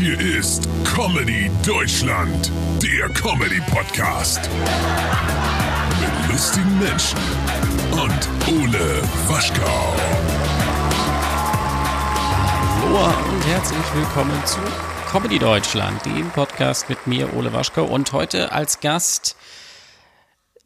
Hier ist Comedy Deutschland, der Comedy Podcast. Mit lustigen Menschen und Ole Waschkau. Hallo und herzlich willkommen zu Comedy Deutschland, dem Podcast mit mir, Ole Waschkau. Und heute als Gast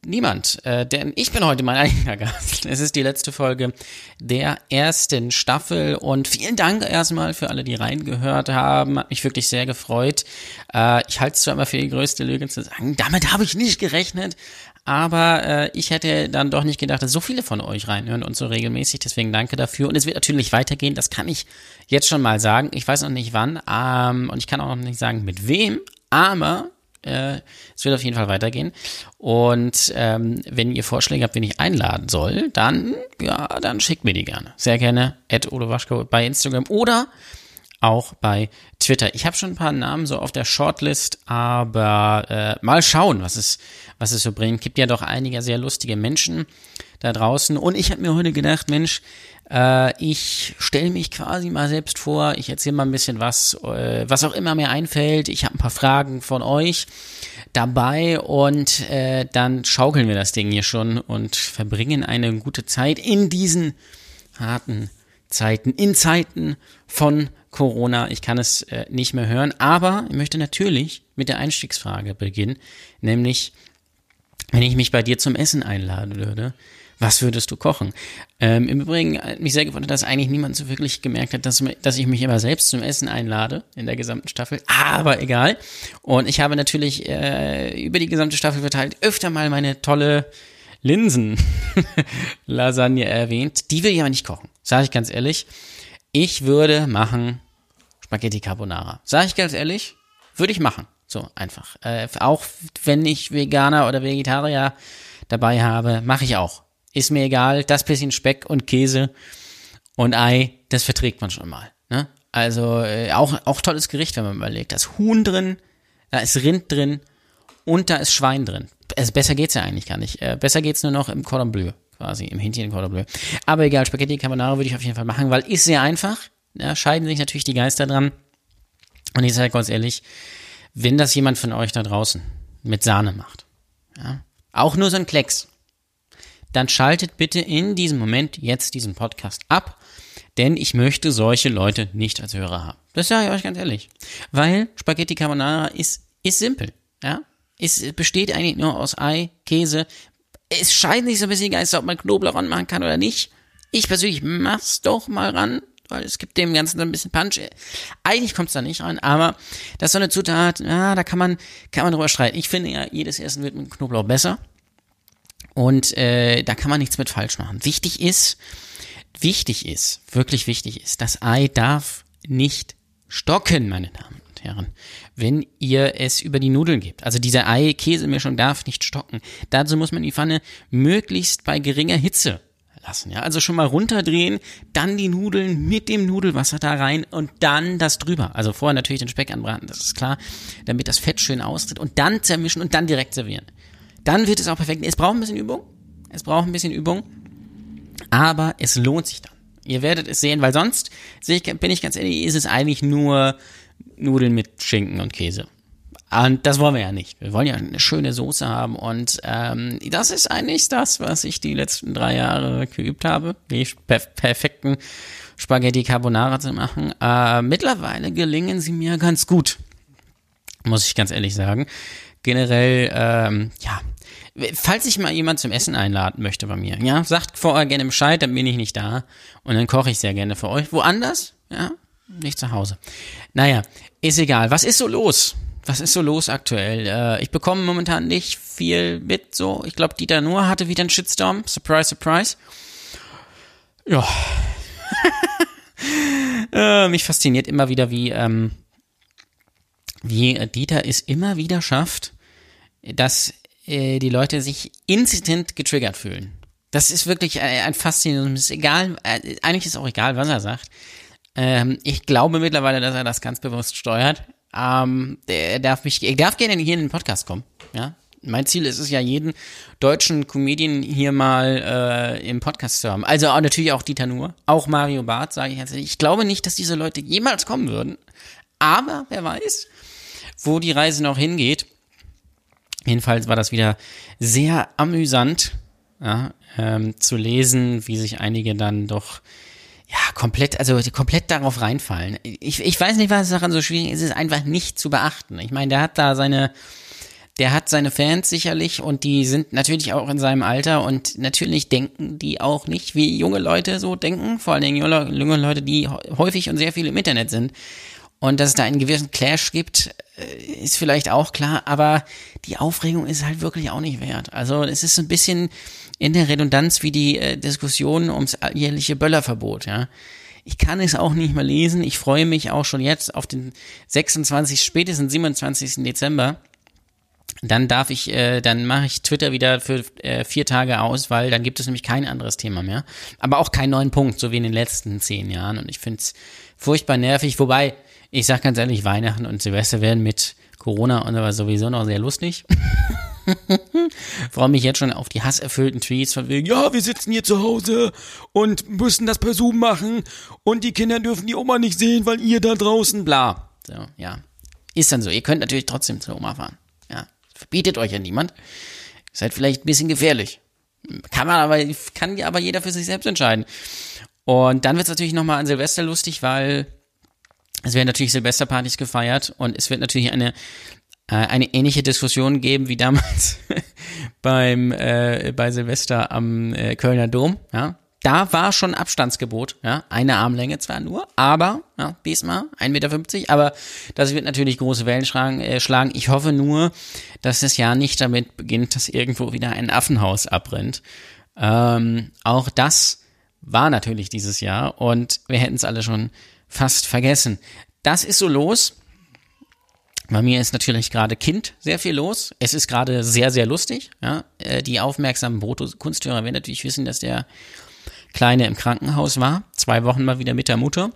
niemand, äh, denn ich bin heute mein eigener Gast. Es ist die letzte Folge der ersten Staffel und vielen Dank erstmal für alle, die reingehört haben. Hat mich wirklich sehr gefreut. Äh, ich halte es zwar immer für die größte Lüge zu sagen, damit habe ich nicht gerechnet, aber äh, ich hätte dann doch nicht gedacht, dass so viele von euch reinhören und so regelmäßig. Deswegen danke dafür. Und es wird natürlich weitergehen. Das kann ich jetzt schon mal sagen. Ich weiß noch nicht wann ähm, und ich kann auch noch nicht sagen mit wem. Aber äh, es wird auf jeden Fall weitergehen. Und ähm, wenn ihr Vorschläge habt, wen ich einladen soll, dann, ja, dann schickt mir die gerne. Sehr gerne at Waschko bei Instagram oder auch bei Twitter. Ich habe schon ein paar Namen so auf der Shortlist, aber äh, mal schauen, was es, was es so bringt. Gibt ja doch einige sehr lustige Menschen da draußen. Und ich habe mir heute gedacht, Mensch, äh, ich stelle mich quasi mal selbst vor, ich erzähle mal ein bisschen was, äh, was auch immer mir einfällt. Ich habe ein paar Fragen von euch dabei und äh, dann schaukeln wir das Ding hier schon und verbringen eine gute Zeit in diesen harten Zeiten, in Zeiten von Corona. Ich kann es äh, nicht mehr hören, aber ich möchte natürlich mit der Einstiegsfrage beginnen, nämlich wenn ich mich bei dir zum Essen einladen würde, was würdest du kochen? Ähm, Im Übrigen hat mich sehr gewundert, dass eigentlich niemand so wirklich gemerkt hat, dass, dass ich mich immer selbst zum Essen einlade in der gesamten Staffel. Aber egal. Und ich habe natürlich äh, über die gesamte Staffel verteilt öfter mal meine tolle Linsen-Lasagne erwähnt. Die will ich aber nicht kochen, sage ich ganz ehrlich. Ich würde machen Spaghetti Carbonara. Sage ich ganz ehrlich, würde ich machen. So einfach. Äh, auch wenn ich Veganer oder Vegetarier dabei habe, mache ich auch. Ist mir egal, das bisschen Speck und Käse und Ei, das verträgt man schon mal. Ne? Also äh, auch, auch tolles Gericht, wenn man überlegt. Da ist Huhn drin, da ist Rind drin und da ist Schwein drin. Also besser geht's ja eigentlich gar nicht. Äh, besser geht's nur noch im Cordon Bleu, quasi, im Hähnchen Cordon Bleu. Aber egal, Spaghetti Carbonara würde ich auf jeden Fall machen, weil ist sehr einfach. Ja, scheiden sich natürlich die Geister dran. Und ich sage ganz ehrlich, wenn das jemand von euch da draußen mit Sahne macht, ja, auch nur so ein Klecks, dann schaltet bitte in diesem Moment jetzt diesen Podcast ab, denn ich möchte solche Leute nicht als Hörer haben. Das sage ich euch ganz ehrlich. Weil Spaghetti Carbonara ist, ist simpel, ja. Es besteht eigentlich nur aus Ei, Käse. Es scheint nicht so ein bisschen Geister, ob man Knoblauch ranmachen kann oder nicht. Ich persönlich mach's doch mal ran, weil es gibt dem Ganzen ein bisschen Punch. Eigentlich kommt's da nicht ran, aber das ist so eine Zutat, ja, da kann man, kann man drüber streiten. Ich finde ja, jedes Essen wird mit Knoblauch besser. Und äh, da kann man nichts mit falsch machen. Wichtig ist, wichtig ist, wirklich wichtig ist, das Ei darf nicht stocken, meine Damen und Herren, wenn ihr es über die Nudeln gebt. Also diese Ei-Käsemischung darf nicht stocken. Dazu muss man die Pfanne möglichst bei geringer Hitze lassen. Ja, also schon mal runterdrehen, dann die Nudeln mit dem Nudelwasser da rein und dann das drüber. Also vorher natürlich den Speck anbraten, das ist klar, damit das Fett schön austritt und dann zermischen und dann direkt servieren dann wird es auch perfekt. Es braucht ein bisschen Übung. Es braucht ein bisschen Übung. Aber es lohnt sich dann. Ihr werdet es sehen, weil sonst, bin ich ganz ehrlich, ist es eigentlich nur Nudeln mit Schinken und Käse. Und das wollen wir ja nicht. Wir wollen ja eine schöne Soße haben. Und ähm, das ist eigentlich das, was ich die letzten drei Jahre geübt habe, die per perfekten Spaghetti Carbonara zu machen. Äh, mittlerweile gelingen sie mir ganz gut, muss ich ganz ehrlich sagen. Generell, ähm, ja, falls ich mal jemand zum Essen einladen möchte bei mir, ja, sagt vorher gerne Bescheid, dann bin ich nicht da und dann koche ich sehr gerne für euch. Woanders, ja, nicht zu Hause. Naja, ist egal. Was ist so los? Was ist so los aktuell? Äh, ich bekomme momentan nicht viel mit, so. Ich glaube, Dieter Nuhr hatte wieder einen Shitstorm. Surprise, surprise. Ja. äh, mich fasziniert immer wieder, wie, ähm, wie Dieter es immer wieder schafft, dass äh, die Leute sich instant getriggert fühlen. Das ist wirklich äh, ein faszinierendes, egal, äh, eigentlich ist auch egal, was er sagt. Ähm, ich glaube mittlerweile, dass er das ganz bewusst steuert. Ähm, er darf mich, er darf gerne hier in den Podcast kommen, ja. Mein Ziel ist es ja, jeden deutschen Comedian hier mal äh, im Podcast zu haben. Also auch, natürlich auch Dieter Nuhr, auch Mario Barth, sage ich jetzt. Ich glaube nicht, dass diese Leute jemals kommen würden. Aber wer weiß, wo die Reise noch hingeht. Jedenfalls war das wieder sehr amüsant ja, ähm, zu lesen, wie sich einige dann doch ja, komplett, also komplett darauf reinfallen. Ich, ich weiß nicht, was daran so schwierig ist, es ist einfach nicht zu beachten. Ich meine, der hat da seine, der hat seine Fans sicherlich und die sind natürlich auch in seinem Alter und natürlich denken die auch nicht, wie junge Leute so denken, vor allen Dingen junge, Leute, die häufig und sehr viel im Internet sind. Und dass es da einen gewissen Clash gibt, äh, ist vielleicht auch klar, aber die Aufregung ist halt wirklich auch nicht wert. Also es ist ein bisschen in der Redundanz wie die äh, Diskussion ums jährliche Böllerverbot, ja. Ich kann es auch nicht mehr lesen. Ich freue mich auch schon jetzt auf den 26, spätestens 27. Dezember. Dann darf ich, äh, dann mache ich Twitter wieder für äh, vier Tage aus, weil dann gibt es nämlich kein anderes Thema mehr. Aber auch keinen neuen Punkt, so wie in den letzten zehn Jahren. Und ich finde es furchtbar nervig. Wobei, ich sag ganz ehrlich, Weihnachten und Silvester werden mit Corona und aber sowieso noch sehr lustig. Freue mich jetzt schon auf die hasserfüllten Tweets von wegen, ja, wir sitzen hier zu Hause und müssen das per Zoom machen und die Kinder dürfen die Oma nicht sehen, weil ihr da draußen, bla. So, ja. Ist dann so. Ihr könnt natürlich trotzdem zur Oma fahren. Ja. Verbietet euch ja niemand. Seid vielleicht ein bisschen gefährlich. Kann man aber, kann ja aber jeder für sich selbst entscheiden. Und dann wird es natürlich nochmal an Silvester lustig, weil es werden natürlich Silvesterpartys gefeiert und es wird natürlich eine eine ähnliche Diskussion geben wie damals beim äh, bei Silvester am äh, Kölner Dom. Ja, da war schon Abstandsgebot, ja, eine Armlänge zwar nur, aber, ja, diesmal 1,50 Meter, aber das wird natürlich große Wellen schlagen, äh, schlagen. Ich hoffe nur, dass das Jahr nicht damit beginnt, dass irgendwo wieder ein Affenhaus abbrennt. Ähm, auch das war natürlich dieses Jahr und wir hätten es alle schon fast vergessen. Das ist so los. Bei mir ist natürlich gerade Kind sehr viel los. Es ist gerade sehr, sehr lustig. Ja. Äh, die aufmerksamen Brutto-Kunsthörer werden natürlich wissen, dass der Kleine im Krankenhaus war. Zwei Wochen mal wieder mit der Mutter.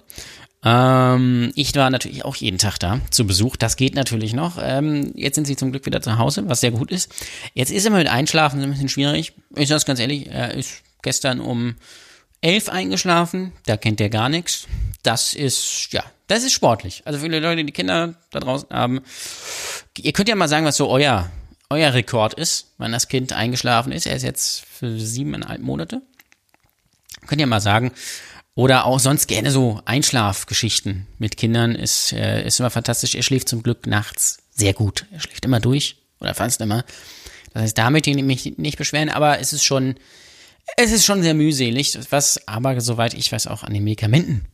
Ähm, ich war natürlich auch jeden Tag da zu Besuch. Das geht natürlich noch. Ähm, jetzt sind sie zum Glück wieder zu Hause, was sehr gut ist. Jetzt ist immer mit Einschlafen ein bisschen schwierig. Ich sage ganz ehrlich, er ist gestern um elf eingeschlafen. Da kennt er gar nichts. Das ist, ja, das ist sportlich. Also viele Leute, die Kinder da draußen haben. Ihr könnt ja mal sagen, was so euer, euer Rekord ist, wann das Kind eingeschlafen ist. Er ist jetzt für siebeneinhalb Monate. Könnt ihr mal sagen. Oder auch sonst gerne so Einschlafgeschichten mit Kindern ist, äh, ist immer fantastisch. Er schläft zum Glück nachts sehr gut. Er schläft immer durch oder fast immer. Das heißt, damit ich mich nicht beschweren, aber es ist schon, es ist schon sehr mühselig, was aber soweit ich weiß auch an den Medikamenten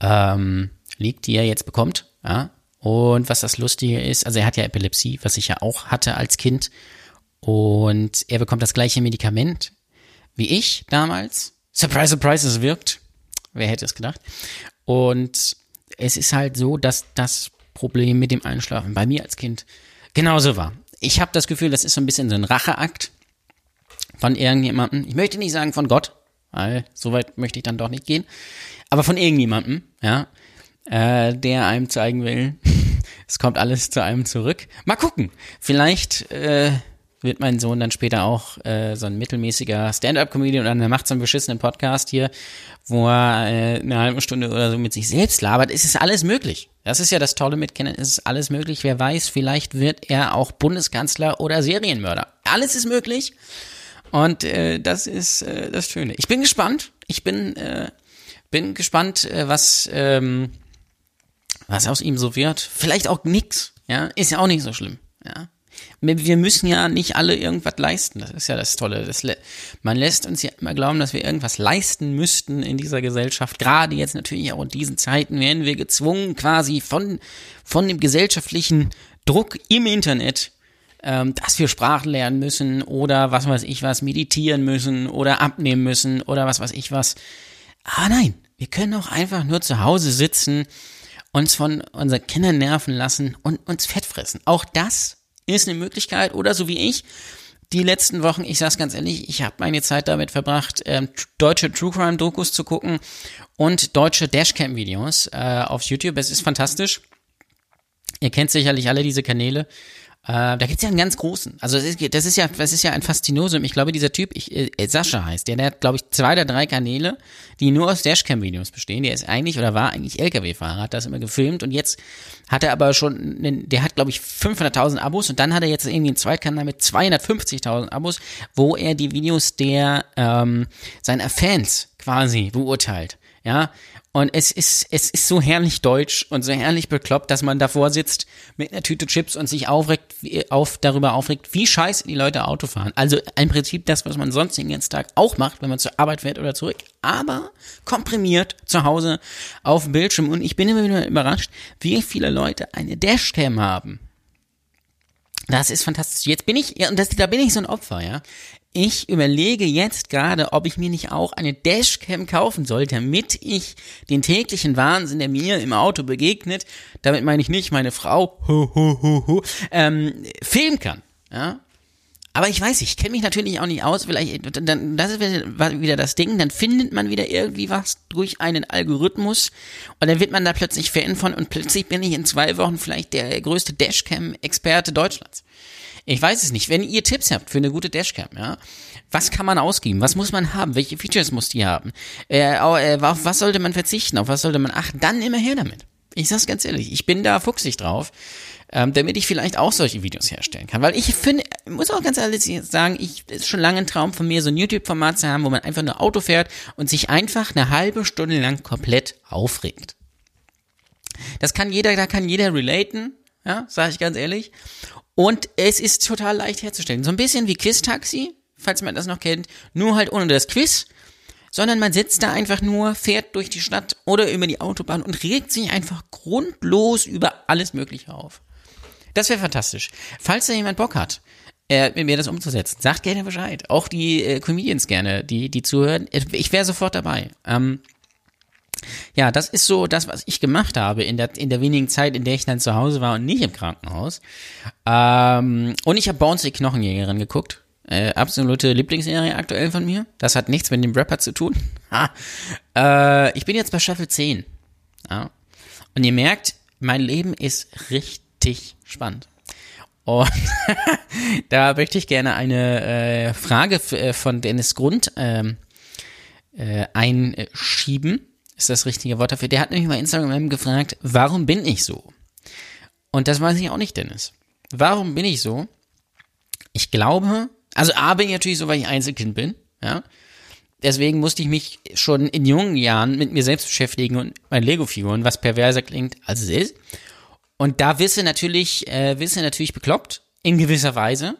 ähm, liegt, die er jetzt bekommt. Ja? Und was das Lustige ist, also er hat ja Epilepsie, was ich ja auch hatte als Kind. Und er bekommt das gleiche Medikament wie ich damals. Surprise, surprise, es wirkt. Wer hätte es gedacht? Und es ist halt so, dass das Problem mit dem Einschlafen bei mir als Kind genauso war. Ich habe das Gefühl, das ist so ein bisschen so ein Racheakt von irgendjemandem. Ich möchte nicht sagen von Gott, weil so weit möchte ich dann doch nicht gehen, aber von irgendjemandem, ja, äh, der einem zeigen will, es kommt alles zu einem zurück. Mal gucken, vielleicht äh, wird mein Sohn dann später auch äh, so ein mittelmäßiger Stand-up-Comedian oder er macht so einen beschissenen Podcast hier, wo er äh, eine halbe Stunde oder so mit sich selbst labert. Es ist alles möglich. Das ist ja das Tolle mit Kindern, es ist alles möglich. Wer weiß, vielleicht wird er auch Bundeskanzler oder Serienmörder. Alles ist möglich. Und äh, das ist äh, das Schöne. Ich bin gespannt. Ich bin, äh, bin gespannt, äh, was, ähm, was aus ihm so wird. Vielleicht auch nix. Ja, ist ja auch nicht so schlimm. Ja. Wir müssen ja nicht alle irgendwas leisten. Das ist ja das Tolle. Das man lässt uns ja immer glauben, dass wir irgendwas leisten müssten in dieser Gesellschaft. Gerade jetzt natürlich auch in diesen Zeiten werden wir gezwungen, quasi von, von dem gesellschaftlichen Druck im Internet ähm, dass wir Sprachen lernen müssen oder was weiß ich was, meditieren müssen oder abnehmen müssen oder was weiß ich was. Aber nein, wir können auch einfach nur zu Hause sitzen, uns von unseren Kindern nerven lassen und uns fett fressen. Auch das ist eine Möglichkeit oder so wie ich, die letzten Wochen, ich sag's ganz ehrlich, ich habe meine Zeit damit verbracht, ähm, deutsche True Crime Dokus zu gucken und deutsche Dashcam Videos äh, auf YouTube. Es ist fantastisch. Ihr kennt sicherlich alle diese Kanäle. Äh, da gibt's ja einen ganz großen. Also das ist, das ist ja, das ist ja ein Faszinosum. Ich glaube, dieser Typ, ich, äh, Sascha heißt der, der hat, glaube ich, zwei oder drei Kanäle, die nur aus Dashcam-Videos bestehen. Der ist eigentlich oder war eigentlich LKW-Fahrer, hat das immer gefilmt und jetzt hat er aber schon, einen, der hat, glaube ich, 500.000 Abos und dann hat er jetzt irgendwie einen Zweitkanal mit 250.000 Abos, wo er die Videos der ähm, seiner Fans quasi beurteilt. Ja, und es ist, es ist so herrlich deutsch und so herrlich bekloppt, dass man davor sitzt mit einer Tüte Chips und sich aufregt, auf, darüber aufregt, wie scheiße die Leute Auto fahren. Also im Prinzip das, was man sonst den ganzen Tag auch macht, wenn man zur Arbeit fährt oder zurück, aber komprimiert zu Hause auf dem Bildschirm. Und ich bin immer wieder überrascht, wie viele Leute eine Dashcam haben. Das ist fantastisch. Jetzt bin ich, ja, und das, da bin ich so ein Opfer, ja ich überlege jetzt gerade, ob ich mir nicht auch eine Dashcam kaufen soll, damit ich den täglichen Wahnsinn, der mir im Auto begegnet, damit meine ich nicht meine Frau, hu, hu, hu, hu, ähm, filmen kann. Ja? Aber ich weiß, ich kenne mich natürlich auch nicht aus. Vielleicht, dann, das ist wieder das Ding. Dann findet man wieder irgendwie was durch einen Algorithmus und dann wird man da plötzlich Fan von und plötzlich bin ich in zwei Wochen vielleicht der größte Dashcam-Experte Deutschlands. Ich weiß es nicht. Wenn ihr Tipps habt für eine gute Dashcam, ja, was kann man ausgeben? Was muss man haben? Welche Features muss die haben? Äh, äh, auf was sollte man verzichten? Auf was sollte man achten? Dann immer her damit. Ich sag's ganz ehrlich, ich bin da fuchsig drauf, ähm, damit ich vielleicht auch solche Videos herstellen kann. Weil ich finde, muss auch ganz ehrlich sagen, ich ist schon lange ein Traum von mir, so ein YouTube-Format zu haben, wo man einfach nur Auto fährt und sich einfach eine halbe Stunde lang komplett aufregt. Das kann jeder, da kann jeder relaten, ja, sage ich ganz ehrlich. Und es ist total leicht herzustellen. So ein bisschen wie Quiz-Taxi, falls man das noch kennt, nur halt ohne das Quiz, sondern man sitzt da einfach nur, fährt durch die Stadt oder über die Autobahn und regt sich einfach grundlos über alles Mögliche auf. Das wäre fantastisch. Falls da jemand Bock hat, äh, mit mir das umzusetzen, sagt gerne Bescheid. Auch die äh, Comedians gerne, die, die zuhören. Ich wäre sofort dabei. Ähm, ja, das ist so das, was ich gemacht habe in der, in der wenigen Zeit, in der ich dann zu Hause war und nicht im Krankenhaus. Ähm, und ich habe Bones die Knochenjägerin geguckt. Äh, absolute Lieblingsserie aktuell von mir. Das hat nichts mit dem Rapper zu tun. äh, ich bin jetzt bei Staffel 10. Ja. Und ihr merkt, mein Leben ist richtig spannend. Und da möchte ich gerne eine äh, Frage äh, von Dennis Grund ähm, äh, einschieben ist das richtige Wort dafür. Der hat nämlich mal Instagram gefragt, warum bin ich so? Und das weiß ich auch nicht, Dennis. Warum bin ich so? Ich glaube, also A bin ich natürlich so, weil ich Einzelkind bin, ja. Deswegen musste ich mich schon in jungen Jahren mit mir selbst beschäftigen und meinen Lego-Figuren, was perverser klingt, als es ist. Und da wisse natürlich, äh, wisse natürlich bekloppt, in gewisser Weise.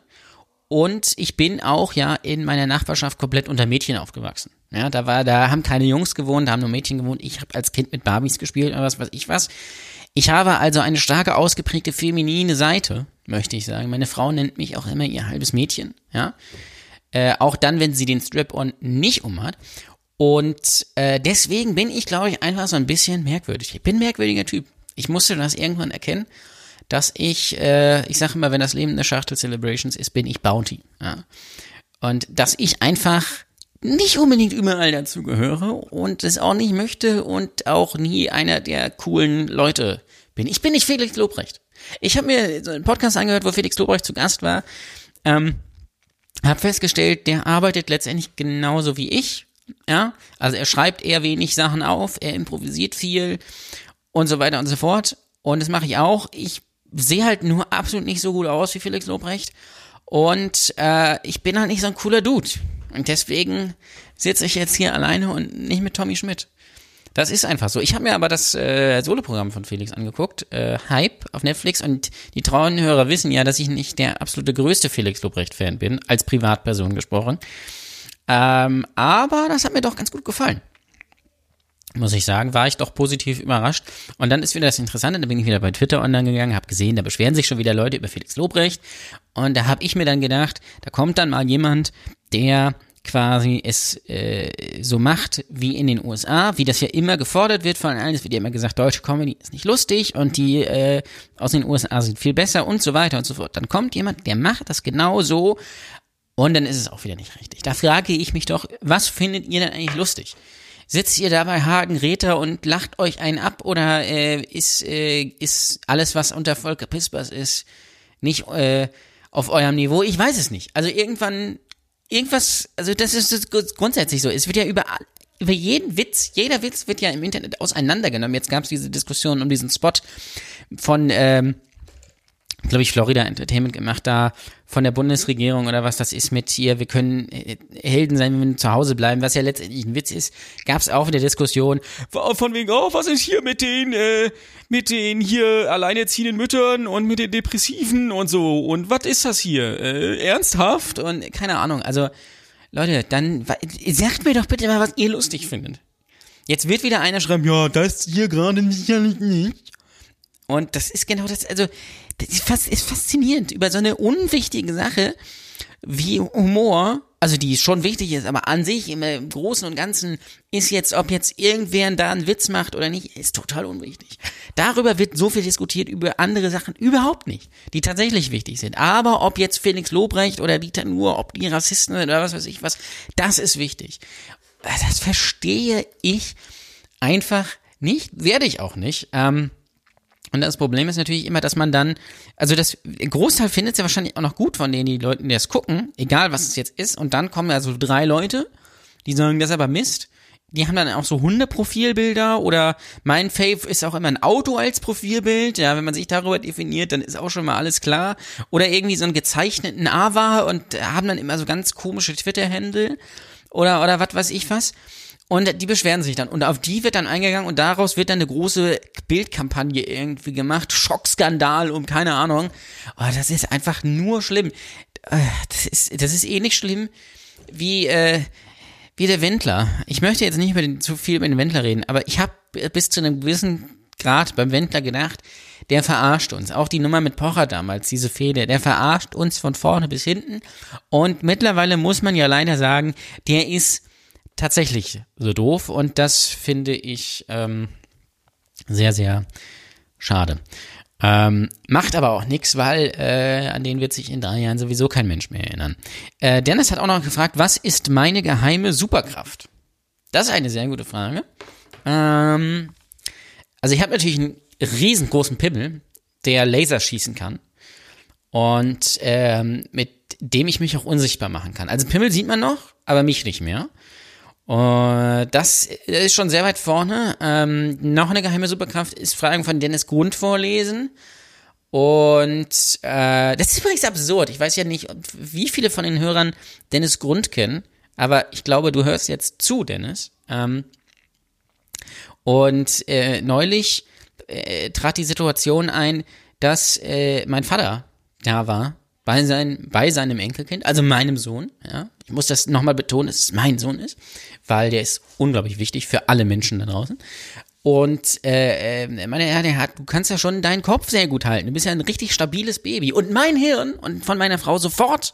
Und ich bin auch ja in meiner Nachbarschaft komplett unter Mädchen aufgewachsen. Ja, da war, da haben keine Jungs gewohnt, da haben nur Mädchen gewohnt. Ich habe als Kind mit Barbies gespielt oder was weiß ich was. Ich habe also eine starke ausgeprägte feminine Seite, möchte ich sagen. Meine Frau nennt mich auch immer ihr halbes Mädchen, ja. Äh, auch dann, wenn sie den Strap-on nicht umhat. Und äh, deswegen bin ich, glaube ich, einfach so ein bisschen merkwürdig. Ich bin ein merkwürdiger Typ. Ich musste das irgendwann erkennen, dass ich, äh, ich sage immer, wenn das Leben eine Schachtel Celebrations ist, bin ich Bounty. Ja? Und dass ich einfach nicht unbedingt überall dazugehöre und es auch nicht möchte und auch nie einer der coolen Leute bin. Ich bin nicht Felix Lobrecht. Ich habe mir so einen Podcast angehört, wo Felix Lobrecht zu Gast war. Ähm, habe festgestellt, der arbeitet letztendlich genauso wie ich. Ja, also er schreibt eher wenig Sachen auf, er improvisiert viel und so weiter und so fort. Und das mache ich auch. Ich sehe halt nur absolut nicht so gut aus wie Felix Lobrecht. Und äh, ich bin halt nicht so ein cooler Dude. Und deswegen sitze ich jetzt hier alleine und nicht mit Tommy Schmidt. Das ist einfach so. Ich habe mir aber das äh, Soloprogramm von Felix angeguckt, äh, Hype auf Netflix und die treuen Hörer wissen ja, dass ich nicht der absolute größte Felix Lobrecht-Fan bin, als Privatperson gesprochen. Ähm, aber das hat mir doch ganz gut gefallen. Muss ich sagen, war ich doch positiv überrascht. Und dann ist wieder das Interessante, da bin ich wieder bei Twitter online gegangen, habe gesehen, da beschweren sich schon wieder Leute über Felix Lobrecht. Und da habe ich mir dann gedacht, da kommt dann mal jemand, der quasi es äh, so macht wie in den USA, wie das ja immer gefordert wird von allen. Es wird ja immer gesagt, deutsche Comedy ist nicht lustig und die äh, aus den USA sind viel besser und so weiter und so fort. Dann kommt jemand, der macht das genau so und dann ist es auch wieder nicht richtig. Da frage ich mich doch, was findet ihr denn eigentlich lustig? Sitzt ihr da bei Hagen Räther und lacht euch einen ab oder äh, ist, äh, ist alles, was unter Volker Pispers ist, nicht äh, auf eurem Niveau. Ich weiß es nicht. Also irgendwann, irgendwas, also das ist grundsätzlich so. Es wird ja überall, über jeden Witz, jeder Witz wird ja im Internet auseinandergenommen. Jetzt gab es diese Diskussion um diesen Spot von, ähm, glaube ich, Florida Entertainment gemacht, da von der Bundesregierung oder was das ist mit hier, wir können äh, Helden sein, wenn wir zu Hause bleiben, was ja letztendlich ein Witz ist, gab es auch in der Diskussion, von wegen, oh, was ist hier mit den, äh, mit den hier alleinerziehenden Müttern und mit den Depressiven und so und was ist das hier, äh, ernsthaft und keine Ahnung, also Leute, dann sagt mir doch bitte mal, was ihr lustig findet. Jetzt wird wieder einer schreiben, ja, das hier gerade sicherlich nicht. Und das ist genau das, also, das ist, faszinierend über so eine unwichtige Sache wie Humor, also die schon wichtig ist, aber an sich im Großen und Ganzen ist jetzt, ob jetzt irgendwer da einen Witz macht oder nicht, ist total unwichtig. Darüber wird so viel diskutiert, über andere Sachen überhaupt nicht, die tatsächlich wichtig sind. Aber ob jetzt Felix Lobrecht oder Dieter Nuhr, ob die Rassisten sind oder was weiß ich was, das ist wichtig. Das verstehe ich einfach nicht, werde ich auch nicht. Ähm, und das Problem ist natürlich immer, dass man dann, also das Großteil findet es ja wahrscheinlich auch noch gut von denen, die Leuten, die das gucken, egal was es jetzt ist. Und dann kommen ja so drei Leute, die sagen, das ist aber Mist. Die haben dann auch so Hundeprofilbilder oder mein Fave ist auch immer ein Auto als Profilbild. Ja, wenn man sich darüber definiert, dann ist auch schon mal alles klar. Oder irgendwie so einen gezeichneten Ava und haben dann immer so ganz komische Twitter-Händel oder, oder was weiß ich was. Und die beschweren sich dann. Und auf die wird dann eingegangen und daraus wird dann eine große Bildkampagne irgendwie gemacht. Schockskandal um keine Ahnung. Oh, das ist einfach nur schlimm. Äh, das ist, das ist ähnlich eh schlimm wie, äh, wie der Wendler. Ich möchte jetzt nicht den, zu viel über den Wendler reden, aber ich habe bis zu einem gewissen Grad beim Wendler gedacht, der verarscht uns. Auch die Nummer mit Pocher damals, diese Fehde, der verarscht uns von vorne bis hinten. Und mittlerweile muss man ja leider sagen, der ist tatsächlich so doof und das finde ich ähm, sehr, sehr schade. Ähm, macht aber auch nichts, weil äh, an den wird sich in drei Jahren sowieso kein Mensch mehr erinnern. Äh, Dennis hat auch noch gefragt, was ist meine geheime Superkraft? Das ist eine sehr gute Frage. Ähm, also ich habe natürlich einen riesengroßen Pimmel, der Laser schießen kann und ähm, mit dem ich mich auch unsichtbar machen kann. Also Pimmel sieht man noch, aber mich nicht mehr. Und das ist schon sehr weit vorne. Ähm, noch eine geheime Superkraft ist Fragen von Dennis Grund vorlesen. Und äh, das ist übrigens absurd. Ich weiß ja nicht, wie viele von den Hörern Dennis Grund kennen, aber ich glaube, du hörst jetzt zu, Dennis. Ähm, und äh, neulich äh, trat die Situation ein, dass äh, mein Vater da war bei, sein, bei seinem Enkelkind, also meinem Sohn. Ja, ich muss das nochmal betonen, dass es mein Sohn ist weil der ist unglaublich wichtig für alle Menschen da draußen. Und äh, äh, meine Herren, der hat, du kannst ja schon deinen Kopf sehr gut halten. Du bist ja ein richtig stabiles Baby. Und mein Hirn und von meiner Frau sofort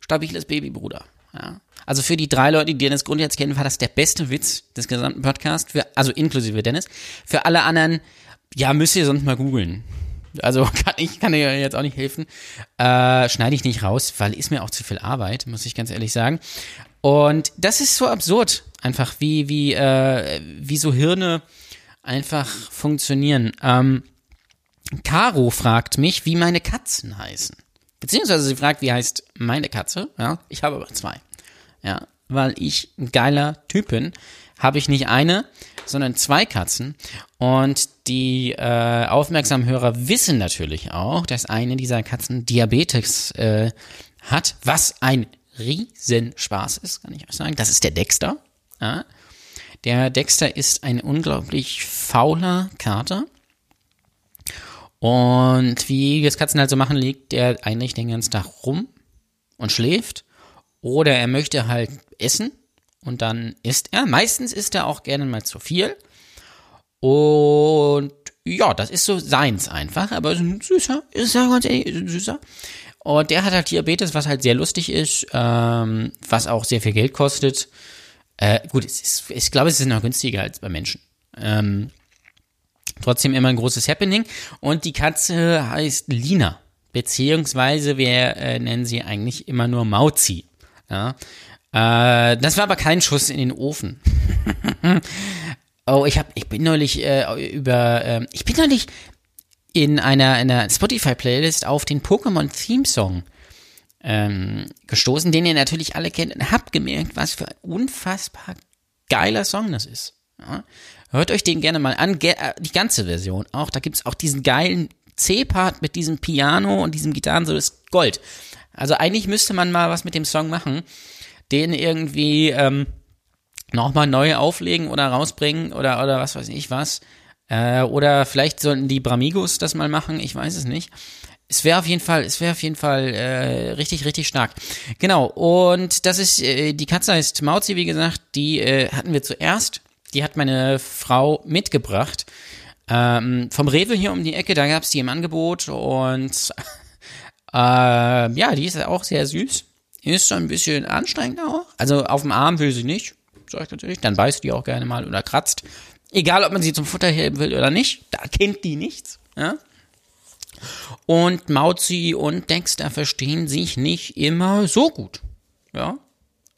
stabiles Baby, Bruder. Ja. Also für die drei Leute, die Dennis Grund jetzt kennen, war das der beste Witz des gesamten Podcasts, für, also inklusive Dennis. Für alle anderen, ja, müsst ihr sonst mal googeln. Also kann ich kann dir jetzt auch nicht helfen. Äh, schneide ich nicht raus, weil ist mir auch zu viel Arbeit, muss ich ganz ehrlich sagen. Und das ist so absurd, einfach wie, wie, äh, wie so Hirne einfach funktionieren. Ähm, Caro fragt mich, wie meine Katzen heißen. Beziehungsweise sie fragt, wie heißt meine Katze? Ja, ich habe aber zwei. Ja, weil ich ein geiler Typ bin, habe ich nicht eine, sondern zwei Katzen. Und die äh, aufmerksamen Hörer wissen natürlich auch, dass eine dieser Katzen Diabetes äh, hat, was ein Riesenspaß ist, kann ich euch sagen. Das ist der Dexter. Ja. Der Dexter ist ein unglaublich fauler Kater. Und wie das Katzen halt so machen, liegt der eigentlich den ganzen Tag rum und schläft. Oder er möchte halt essen und dann isst er. Meistens isst er auch gerne mal zu viel. Und ja, das ist so seins einfach, aber ist ein süßer, ist ja ganz ehrlich, ist ein süßer. Und der hat halt Diabetes, was halt sehr lustig ist, ähm, was auch sehr viel Geld kostet. Äh, gut, ist, ich glaube, es ist noch günstiger als bei Menschen. Ähm, trotzdem immer ein großes Happening. Und die Katze heißt Lina. Beziehungsweise wir äh, nennen sie eigentlich immer nur Mauzi. Ja? Äh, das war aber kein Schuss in den Ofen. oh, ich hab, ich bin neulich äh, über, äh, ich bin neulich in einer, einer Spotify-Playlist auf den Pokémon-Theme-Song ähm, gestoßen, den ihr natürlich alle kennt und habt gemerkt, was für ein unfassbar geiler Song das ist. Ja? Hört euch den gerne mal an, Ge äh, die ganze Version auch. Da gibt's auch diesen geilen C-Part mit diesem Piano und diesem Gitarren, so ist Gold. Also eigentlich müsste man mal was mit dem Song machen, den irgendwie ähm, nochmal neu auflegen oder rausbringen oder, oder was weiß ich was. Äh, oder vielleicht sollten die Bramigos das mal machen, ich weiß es nicht. Es wäre auf jeden Fall, es wäre auf jeden Fall äh, richtig, richtig stark. Genau. Und das ist äh, die Katze heißt Mauzi, wie gesagt. Die äh, hatten wir zuerst. Die hat meine Frau mitgebracht. Ähm, vom Rewe hier um die Ecke, da gab's die im Angebot und äh, ja, die ist auch sehr süß. Ist so ein bisschen anstrengend auch. Also auf dem Arm will sie nicht, sag ich natürlich. Dann beißt die auch gerne mal oder kratzt. Egal, ob man sie zum Futter heben will oder nicht, da kennt die nichts. Ja? Und Mauzi und Dexter verstehen sich nicht immer so gut. Ja.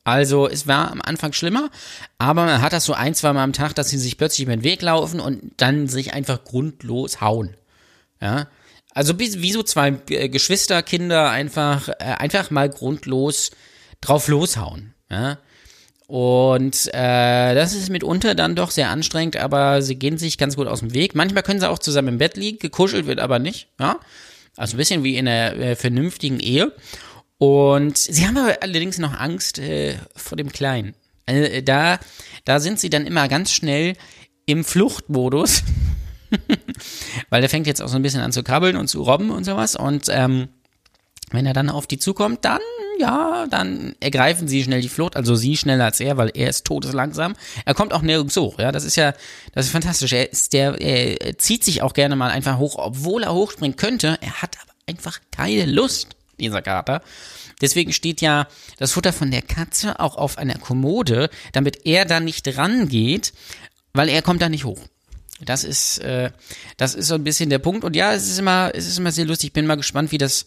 Also es war am Anfang schlimmer, aber man hat das so ein, zwei Mal am Tag, dass sie sich plötzlich über den Weg laufen und dann sich einfach grundlos hauen. Ja. Also wie, so zwei äh, Geschwisterkinder einfach, äh, einfach mal grundlos drauf loshauen. Ja. Und äh, das ist mitunter dann doch sehr anstrengend, aber sie gehen sich ganz gut aus dem Weg. Manchmal können sie auch zusammen im Bett liegen, gekuschelt wird aber nicht. Ja? Also ein bisschen wie in einer äh, vernünftigen Ehe. Und sie haben aber allerdings noch Angst äh, vor dem Kleinen. Also, da, da sind sie dann immer ganz schnell im Fluchtmodus. Weil der fängt jetzt auch so ein bisschen an zu krabbeln und zu robben und sowas. Und ähm, wenn er dann auf die zukommt, dann ja, dann ergreifen sie schnell die Flucht, also sie schneller als er, weil er ist todeslangsam. Er kommt auch nirgends hoch, ja, das ist ja, das ist fantastisch. Er ist der, er zieht sich auch gerne mal einfach hoch, obwohl er hochspringen könnte. Er hat aber einfach keine Lust, dieser Kater. Deswegen steht ja das Futter von der Katze auch auf einer Kommode, damit er da nicht rangeht, weil er kommt da nicht hoch. Das ist, äh, das ist so ein bisschen der Punkt. Und ja, es ist immer, es ist immer sehr lustig. Ich bin mal gespannt, wie das,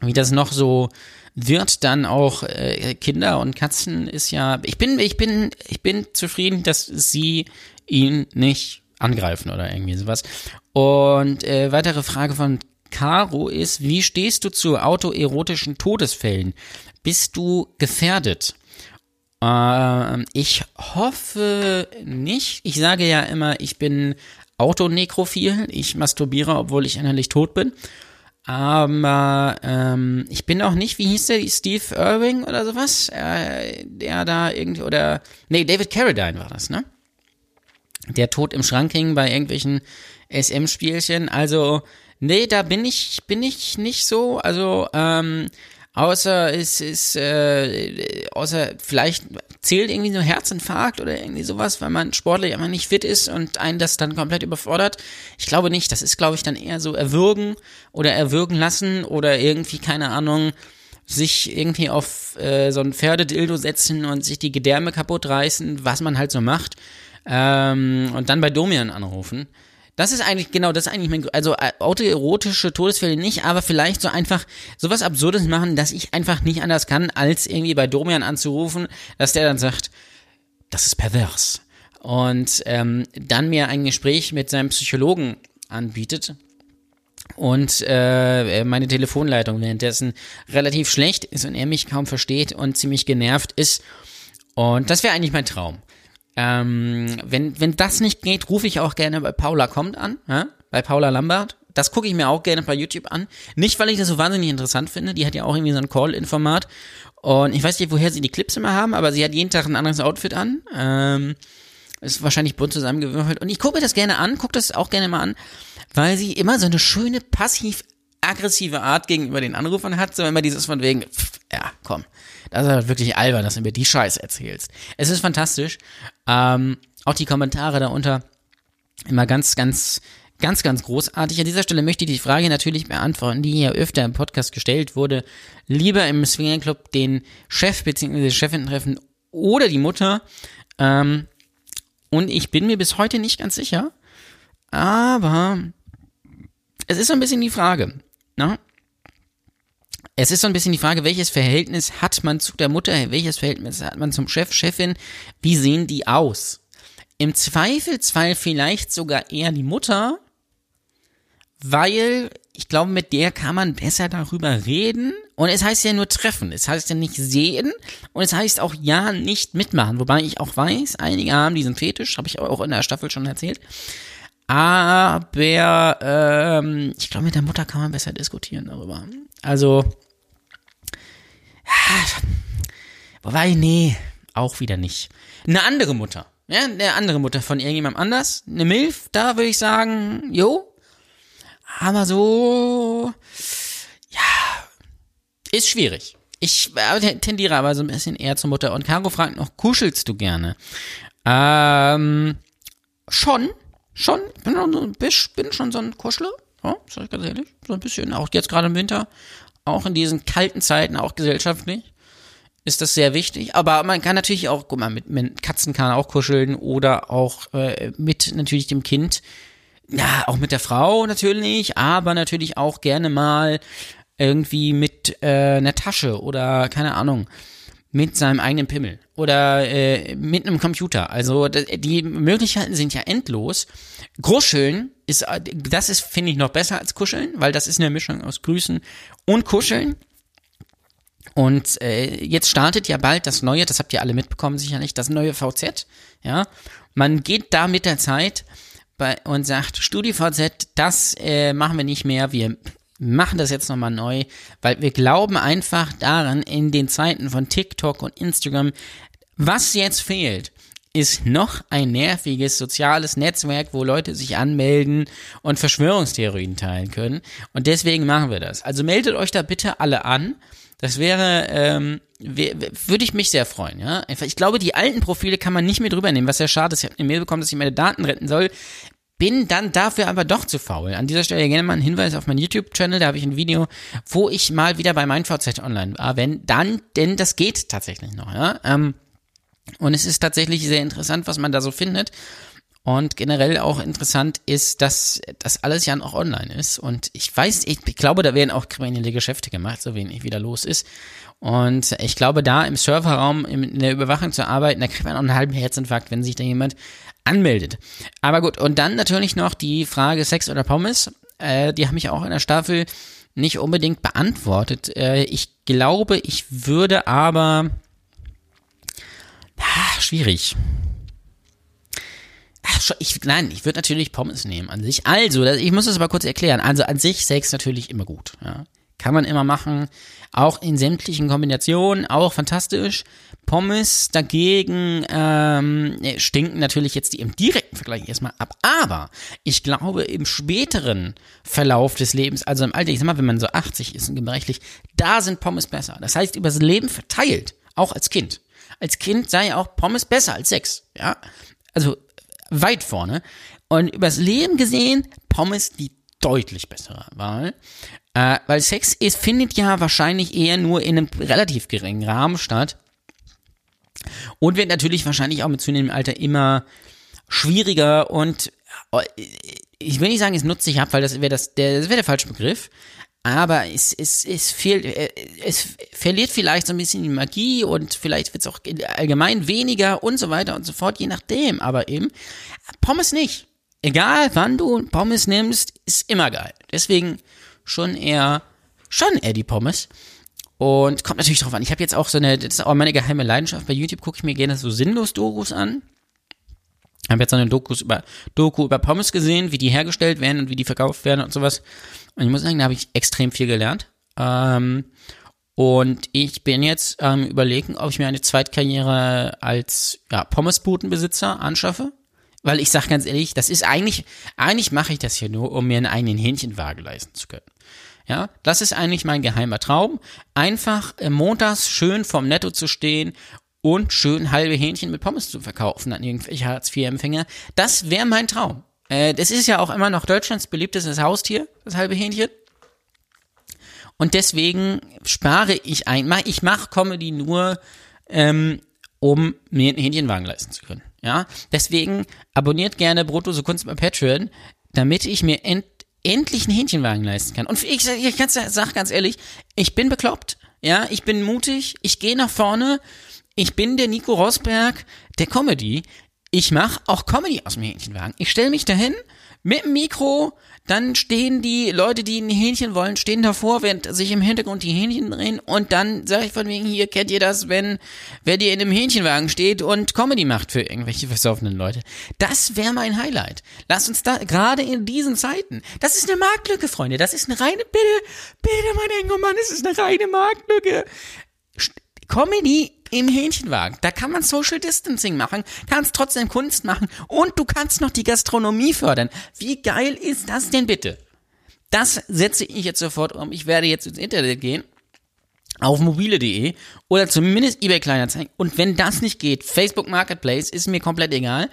wie das noch so wird dann auch äh, Kinder und Katzen ist ja ich bin ich bin ich bin zufrieden, dass sie ihn nicht angreifen oder irgendwie sowas. Und äh, weitere Frage von Caro ist, wie stehst du zu autoerotischen Todesfällen? Bist du gefährdet? Äh, ich hoffe nicht. Ich sage ja immer, ich bin autonekrophil. Ich masturbiere, obwohl ich innerlich tot bin. Aber ähm, ich bin auch nicht, wie hieß der, Steve Irving oder sowas? Äh, der da irgendwie, oder, nee, David Carradine war das, ne? Der tot im Schrank hing bei irgendwelchen SM-Spielchen. Also, nee, da bin ich, bin ich nicht so. Also, ähm, Außer es ist, äh, außer vielleicht zählt irgendwie so Herzinfarkt oder irgendwie sowas, weil man sportlich einfach nicht fit ist und einen das dann komplett überfordert. Ich glaube nicht. Das ist, glaube ich, dann eher so erwürgen oder erwürgen lassen oder irgendwie, keine Ahnung, sich irgendwie auf äh, so ein Pferdedildo setzen und sich die Gedärme kaputt reißen, was man halt so macht. Ähm, und dann bei Domian anrufen. Das ist eigentlich, genau, das ist eigentlich mein, also äh, autoerotische Todesfälle nicht, aber vielleicht so einfach sowas Absurdes machen, dass ich einfach nicht anders kann, als irgendwie bei Domian anzurufen, dass der dann sagt, das ist pervers. Und ähm, dann mir ein Gespräch mit seinem Psychologen anbietet, und äh, meine Telefonleitung währenddessen relativ schlecht ist und er mich kaum versteht und ziemlich genervt ist. Und das wäre eigentlich mein Traum. Ähm, wenn, wenn das nicht geht, rufe ich auch gerne bei Paula kommt an, ja? bei Paula Lambert. Das gucke ich mir auch gerne bei YouTube an. Nicht, weil ich das so wahnsinnig interessant finde. Die hat ja auch irgendwie so ein Call-In-Format. Und ich weiß nicht, woher sie die Clips immer haben, aber sie hat jeden Tag ein anderes Outfit an. Ähm, ist wahrscheinlich bunt zusammengewürfelt. Und ich gucke mir das gerne an, gucke das auch gerne mal an, weil sie immer so eine schöne passiv-aggressive Art gegenüber den Anrufern hat. So immer dieses von wegen, pff, ja, komm, das ist halt wirklich albern, dass du mir die Scheiße erzählst. Es ist fantastisch. Ähm, auch die Kommentare darunter immer ganz, ganz, ganz, ganz großartig. An dieser Stelle möchte ich die Frage natürlich beantworten, die hier öfter im Podcast gestellt wurde. Lieber im Swingerclub den Chef bzw. Chefin treffen oder die Mutter. Ähm, und ich bin mir bis heute nicht ganz sicher. Aber es ist so ein bisschen die Frage. Ne? Es ist so ein bisschen die Frage, welches Verhältnis hat man zu der Mutter, welches Verhältnis hat man zum Chef, Chefin, wie sehen die aus? Im Zweifelsfall vielleicht sogar eher die Mutter, weil ich glaube, mit der kann man besser darüber reden. Und es heißt ja nur treffen. Es heißt ja nicht sehen. Und es heißt auch ja nicht mitmachen. Wobei ich auch weiß, einige haben diesen Fetisch, habe ich auch in der Staffel schon erzählt. Aber ähm, ich glaube, mit der Mutter kann man besser diskutieren darüber. Also, wobei, nee, auch wieder nicht. Eine andere Mutter. Ja, eine andere Mutter von irgendjemandem anders. Eine Milf, da würde ich sagen, jo, aber so, ja, ist schwierig. Ich tendiere aber so ein bisschen eher zur Mutter. Und Caro fragt noch, kuschelst du gerne? Ähm, schon, schon. Bin, schon, bin schon so ein Kuschler. Ja, sag ich ganz ehrlich. So ein bisschen. Auch jetzt gerade im Winter. Auch in diesen kalten Zeiten, auch gesellschaftlich. Ist das sehr wichtig. Aber man kann natürlich auch, guck mal, mit, mit Katzen kann man auch kuscheln oder auch äh, mit natürlich dem Kind ja, auch mit der Frau natürlich, aber natürlich auch gerne mal irgendwie mit äh, einer Tasche oder keine Ahnung, mit seinem eigenen Pimmel oder äh, mit einem Computer. Also die Möglichkeiten sind ja endlos. Gruscheln ist, das ist, finde ich, noch besser als Kuscheln, weil das ist eine Mischung aus Grüßen und Kuscheln. Und äh, jetzt startet ja bald das neue, das habt ihr alle mitbekommen sicherlich, das neue VZ. Ja, man geht da mit der Zeit bei, und sagt, StudiVZ, das äh, machen wir nicht mehr, wir machen das jetzt nochmal neu, weil wir glauben einfach daran, in den Zeiten von TikTok und Instagram, was jetzt fehlt, ist noch ein nerviges soziales Netzwerk, wo Leute sich anmelden und Verschwörungstheorien teilen können. Und deswegen machen wir das. Also meldet euch da bitte alle an. Das wäre, ähm, würde ich mich sehr freuen, ja. Ich glaube, die alten Profile kann man nicht mehr drüber nehmen, was sehr schade ist. Ich habe eine Mail bekommen, dass ich meine Daten retten soll. Bin dann dafür aber doch zu faul. An dieser Stelle gerne mal ein Hinweis auf meinen YouTube-Channel, da habe ich ein Video, wo ich mal wieder bei MeinVZ online war. Wenn dann, denn das geht tatsächlich noch, ja. Ähm, und es ist tatsächlich sehr interessant, was man da so findet. Und generell auch interessant ist, dass das alles ja noch online ist. Und ich weiß, ich, ich glaube, da werden auch kriminelle Geschäfte gemacht, so wenig wieder los ist. Und ich glaube, da im Serverraum in der Überwachung zu arbeiten, da kriegt man auch einen halben Herzinfarkt, wenn sich da jemand anmeldet. Aber gut, und dann natürlich noch die Frage Sex oder Pommes. Äh, die habe ich auch in der Staffel nicht unbedingt beantwortet. Äh, ich glaube, ich würde aber. Ah, schwierig. Ach, ich, nein, ich würde natürlich Pommes nehmen an sich. Also, ich muss das aber kurz erklären. Also an sich Sex natürlich immer gut. Ja. Kann man immer machen. Auch in sämtlichen Kombinationen, auch fantastisch. Pommes dagegen ähm, stinken natürlich jetzt die im direkten Vergleich erstmal ab. Aber ich glaube, im späteren Verlauf des Lebens, also im Alter, ich sag mal, wenn man so 80 ist und gebrechlich, da sind Pommes besser. Das heißt, übers Leben verteilt, auch als Kind. Als Kind sei auch Pommes besser als Sex. Ja, also weit vorne. Und übers Leben gesehen, Pommes die deutlich bessere Wahl. Äh, weil Sex ist, findet ja wahrscheinlich eher nur in einem relativ geringen Rahmen statt. Und wird natürlich wahrscheinlich auch mit zunehmendem Alter immer schwieriger und äh, ich will nicht sagen, es nutzt sich ab, weil das wäre das, der, das wäre der falsche Begriff. Aber es, es, es fehlt, äh, es verliert vielleicht so ein bisschen die Magie und vielleicht wird es auch allgemein weniger und so weiter und so fort, je nachdem. Aber eben, Pommes nicht. Egal wann du Pommes nimmst, ist immer geil. Deswegen schon eher, schon eher die Pommes. Und kommt natürlich drauf an. Ich habe jetzt auch so eine, das ist auch meine geheime Leidenschaft. Bei YouTube gucke ich mir gerne so sinnlos Dokus an. Ich habe jetzt so eine Dokus über, Doku über Pommes gesehen, wie die hergestellt werden und wie die verkauft werden und sowas. Und ich muss sagen, da habe ich extrem viel gelernt. Ähm, und ich bin jetzt ähm, überlegen, ob ich mir eine Zweitkarriere als ja, Pommesbudenbesitzer anschaffe. Weil ich sage ganz ehrlich, das ist eigentlich, eigentlich mache ich das hier nur, um mir einen eigenen Hähnchenwaage leisten zu können. Ja, das ist eigentlich mein geheimer Traum. Einfach äh, montags schön vom Netto zu stehen und schön halbe Hähnchen mit Pommes zu verkaufen an irgendwelche Hartz-IV-Empfänger. Das wäre mein Traum. Äh, das ist ja auch immer noch Deutschlands beliebtestes Haustier, das halbe Hähnchen. Und deswegen spare ich ein. Ich mache Comedy nur, ähm, um mir einen Hähnchenwagen leisten zu können. Ja, deswegen abonniert gerne Brutto so Kunst bei Patreon, damit ich mir end endlich einen Hähnchenwagen leisten kann. Und ich, ich, ich sag ganz ehrlich, ich bin bekloppt, ja, ich bin mutig, ich gehe nach vorne, ich bin der Nico Rosberg der Comedy. Ich mache auch Comedy aus dem Hähnchenwagen. Ich stelle mich dahin mit dem Mikro, dann stehen die Leute, die ein Hähnchen wollen, stehen davor, während sich im Hintergrund die Hähnchen drehen und dann sage ich von wegen, hier kennt ihr das, wenn wer dir in einem Hähnchenwagen steht und Comedy macht für irgendwelche versoffenen Leute. Das wäre mein Highlight. Lasst uns da, gerade in diesen Zeiten, das ist eine Marktlücke, Freunde, das ist eine reine, bitte, bitte, mein Engelmann, das ist eine reine Marktlücke. Comedy im Hähnchenwagen. Da kann man Social Distancing machen, kannst trotzdem Kunst machen und du kannst noch die Gastronomie fördern. Wie geil ist das denn bitte? Das setze ich jetzt sofort um. Ich werde jetzt ins Internet gehen auf mobile.de oder zumindest eBay Kleinanzeigen. Und wenn das nicht geht, Facebook Marketplace ist mir komplett egal.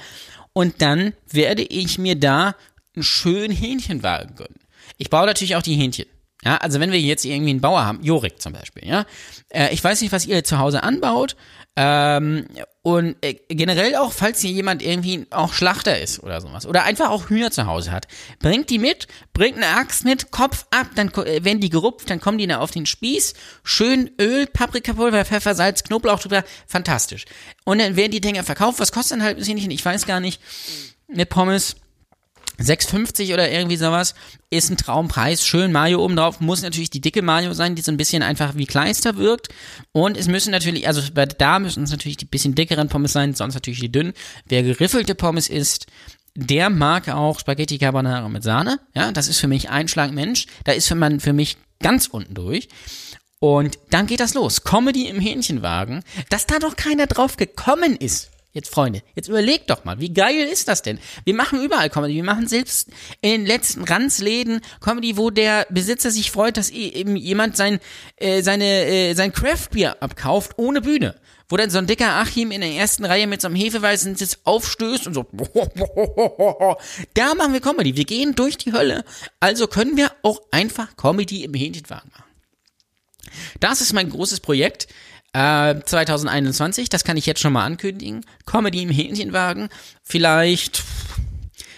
Und dann werde ich mir da einen schönen Hähnchenwagen gönnen. Ich baue natürlich auch die Hähnchen. Ja, also wenn wir jetzt irgendwie einen Bauer haben, Jorik zum Beispiel, ja, äh, ich weiß nicht, was ihr zu Hause anbaut, ähm, und äh, generell auch, falls hier jemand irgendwie auch Schlachter ist oder sowas, oder einfach auch Hühner zu Hause hat, bringt die mit, bringt eine Axt mit, Kopf ab, dann äh, werden die gerupft, dann kommen die da auf den Spieß, schön Öl, Paprikapulver, Pfeffer, Salz, Knoblauch drüber, fantastisch. Und dann werden die Dinger verkauft, was kostet ein halbes Hähnchen, ich weiß gar nicht, mit Pommes, 6,50 oder irgendwie sowas ist ein Traumpreis. Schön Mayo oben drauf. Muss natürlich die dicke Mayo sein, die so ein bisschen einfach wie Kleister wirkt. Und es müssen natürlich, also da müssen es natürlich die bisschen dickeren Pommes sein, sonst natürlich die dünnen. Wer geriffelte Pommes isst, der mag auch Spaghetti Carbonara mit Sahne. Ja, das ist für mich ein Schlag Mensch. Da ist für man für mich ganz unten durch. Und dann geht das los. Comedy im Hähnchenwagen. Dass da noch keiner drauf gekommen ist. Jetzt, Freunde, jetzt überlegt doch mal, wie geil ist das denn? Wir machen überall Comedy. Wir machen selbst in den letzten Ranzläden Comedy, wo der Besitzer sich freut, dass eben jemand sein, äh, seine, äh, sein Craftbier abkauft ohne Bühne. Wo dann so ein dicker Achim in der ersten Reihe mit so einem Hefeweißen Sitz aufstößt und so. Da machen wir Comedy. Wir gehen durch die Hölle. Also können wir auch einfach Comedy im Hähnchenwagen machen. Das ist mein großes Projekt. 2021, äh, das kann ich jetzt schon mal ankündigen. Comedy im Hähnchenwagen. Vielleicht,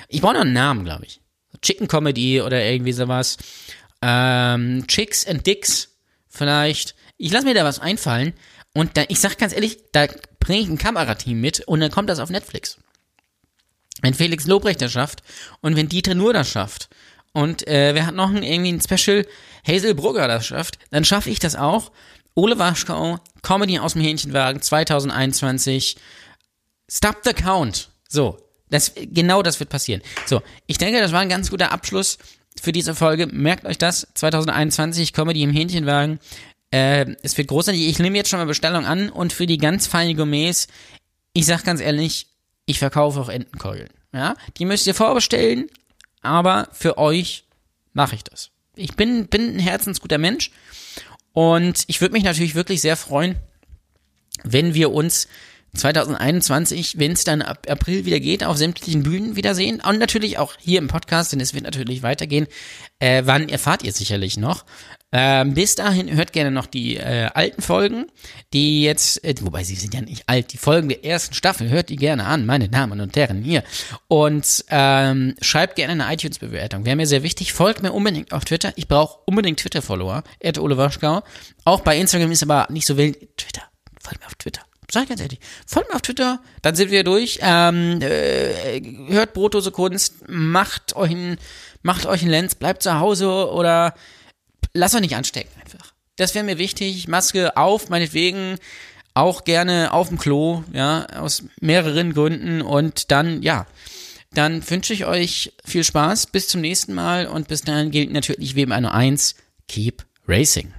ich brauche noch einen Namen, glaube ich. Chicken Comedy oder irgendwie sowas. Ähm, Chicks and Dicks vielleicht. Ich lasse mir da was einfallen. Und da, ich sag ganz ehrlich, da bringe ich ein Kamerateam mit und dann kommt das auf Netflix. Wenn Felix Lobrecht das schafft und wenn Dieter Nur das schafft und äh, wer hat noch ein, irgendwie ein Special Hazel Brugger das schafft, dann schaffe ich das auch Ole Waschkau, Comedy aus dem Hähnchenwagen 2021. Stop the count. So, das, genau das wird passieren. So, ich denke, das war ein ganz guter Abschluss für diese Folge. Merkt euch das, 2021 Comedy im Hähnchenwagen. Äh, es wird großartig. Ich nehme jetzt schon mal Bestellung an und für die ganz feinen Gourmets, ich sag ganz ehrlich, ich verkaufe auch Entenkeulen. Ja, die müsst ihr vorbestellen, aber für euch mache ich das. Ich bin, bin ein herzensguter Mensch und ich würde mich natürlich wirklich sehr freuen, wenn wir uns 2021, wenn es dann ab April wieder geht, auf sämtlichen Bühnen wiedersehen. Und natürlich auch hier im Podcast, denn es wird natürlich weitergehen. Äh, wann erfahrt ihr sicherlich noch. Ähm, bis dahin hört gerne noch die äh, alten Folgen, die jetzt, äh, wobei sie sind ja nicht alt, die Folgen der ersten Staffel, hört die gerne an, meine Damen und Herren hier. Und ähm, schreibt gerne eine iTunes-Bewertung. Wäre mir sehr wichtig. Folgt mir unbedingt auf Twitter. Ich brauche unbedingt Twitter-Follower. Ole Waschgau. Auch bei Instagram ist aber nicht so wild. Twitter. Folgt mir auf Twitter. Sag ich ganz ehrlich. Folgt mir auf Twitter, dann sind wir durch. Ähm, äh, hört Brotose Kunst, macht euch ein, macht euch ein Lens, bleibt zu Hause oder lasst euch nicht anstecken einfach. Das wäre mir wichtig. Maske auf, meinetwegen auch gerne auf dem Klo, ja, aus mehreren Gründen und dann, ja, dann wünsche ich euch viel Spaß. Bis zum nächsten Mal und bis dahin gilt natürlich wie immer nur eins: Keep Racing.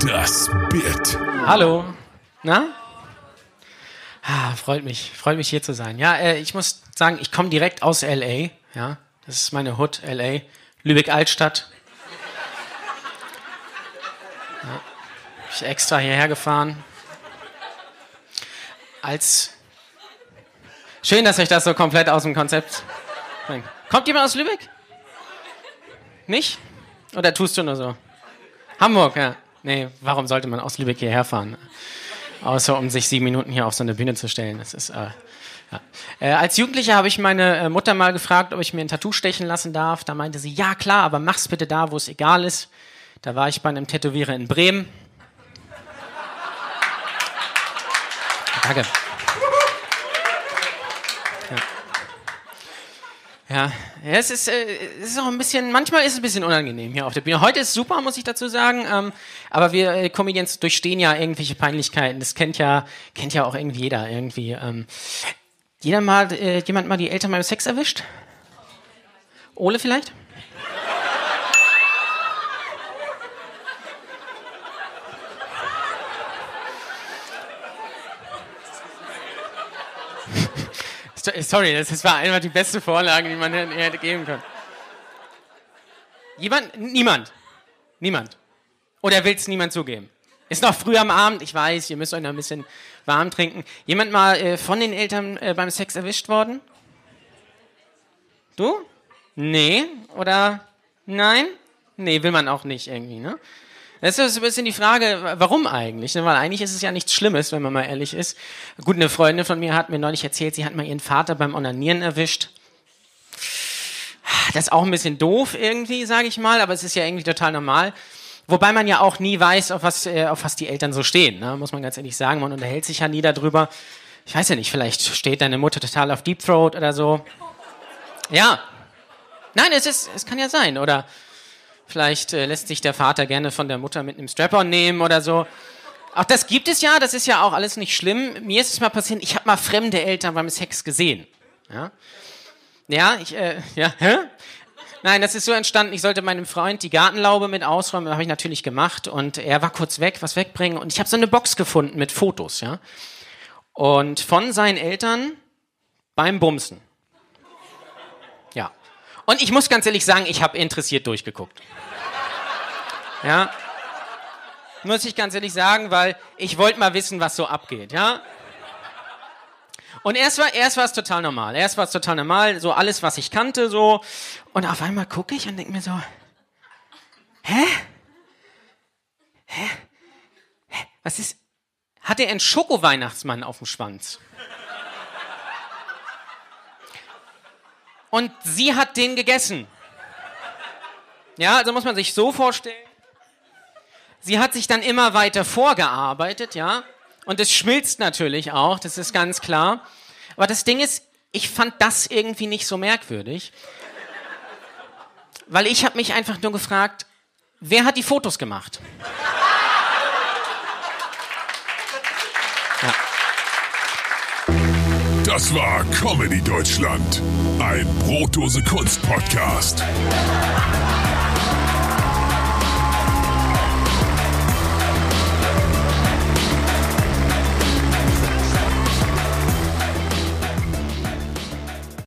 Das Bit. Hallo. Na? Ah, freut mich, freut mich hier zu sein. Ja, äh, ich muss sagen, ich komme direkt aus LA. Ja, das ist meine Hood, LA, Lübeck Altstadt. Ja, ich extra hierher gefahren. Als schön, dass euch das so komplett aus dem Konzept. Kommt jemand aus Lübeck? Nicht? Oder tust du nur so? Hamburg, ja. Nee, warum sollte man aus Lübeck hierher fahren? außer um sich sieben Minuten hier auf so eine Bühne zu stellen. Das ist, äh, ja. äh, als Jugendlicher habe ich meine äh, Mutter mal gefragt, ob ich mir ein Tattoo stechen lassen darf. Da meinte sie, ja klar, aber mach's bitte da, wo es egal ist. Da war ich bei einem Tätowierer in Bremen. Danke. Ja, ja es, ist, äh, es ist auch ein bisschen, manchmal ist es ein bisschen unangenehm hier auf der Bühne. Heute ist super, muss ich dazu sagen. Ähm, aber wir äh, Comedians durchstehen ja irgendwelche Peinlichkeiten. Das kennt ja, kennt ja auch irgendwie jeder irgendwie. Ähm, jeder mal, äh, jemand mal die Eltern beim Sex erwischt? Ole vielleicht? Sorry, das war einfach die beste Vorlage, die man hätte geben können. Jemand? Niemand. Niemand. Oder will es niemand zugeben? Ist noch früh am Abend, ich weiß, ihr müsst euch noch ein bisschen warm trinken. Jemand mal äh, von den Eltern äh, beim Sex erwischt worden? Du? Nee. Oder nein? Nee, will man auch nicht irgendwie, ne? Das ist ein bisschen die Frage, warum eigentlich? Ne, weil eigentlich ist es ja nichts Schlimmes, wenn man mal ehrlich ist. Gut, eine Freundin von mir hat mir neulich erzählt, sie hat mal ihren Vater beim Onanieren erwischt. Das ist auch ein bisschen doof irgendwie, sage ich mal, aber es ist ja irgendwie total normal. Wobei man ja auch nie weiß, auf was, äh, auf was die Eltern so stehen, ne? muss man ganz ehrlich sagen. Man unterhält sich ja nie darüber. Ich weiß ja nicht, vielleicht steht deine Mutter total auf Deep Throat oder so. Ja. Nein, es ist, es kann ja sein. Oder Vielleicht äh, lässt sich der Vater gerne von der Mutter mit einem Strap-on nehmen oder so. Auch das gibt es ja, das ist ja auch alles nicht schlimm. Mir ist es mal passiert, ich habe mal fremde Eltern beim Sex gesehen. Ja, ja, ich, äh, ja, hä? Nein, das ist so entstanden, ich sollte meinem Freund die Gartenlaube mit ausräumen, habe ich natürlich gemacht und er war kurz weg, was wegbringen und ich habe so eine Box gefunden mit Fotos, ja. Und von seinen Eltern beim Bumsen. Und ich muss ganz ehrlich sagen, ich habe interessiert durchgeguckt. Ja. Muss ich ganz ehrlich sagen, weil ich wollte mal wissen, was so abgeht, ja. Und erst war, erst war es total normal. Erst war es total normal, so alles, was ich kannte, so. Und auf einmal gucke ich und denke mir so, hä? Hä? Hä? Was ist? Hat er einen Schoko-Weihnachtsmann auf dem Schwanz? Und sie hat den gegessen. Ja, also muss man sich so vorstellen. Sie hat sich dann immer weiter vorgearbeitet, ja. Und es schmilzt natürlich auch, das ist ganz klar. Aber das Ding ist, ich fand das irgendwie nicht so merkwürdig. Weil ich habe mich einfach nur gefragt, wer hat die Fotos gemacht? Ja. Das war Comedy Deutschland, ein Brotdose Kunst Podcast.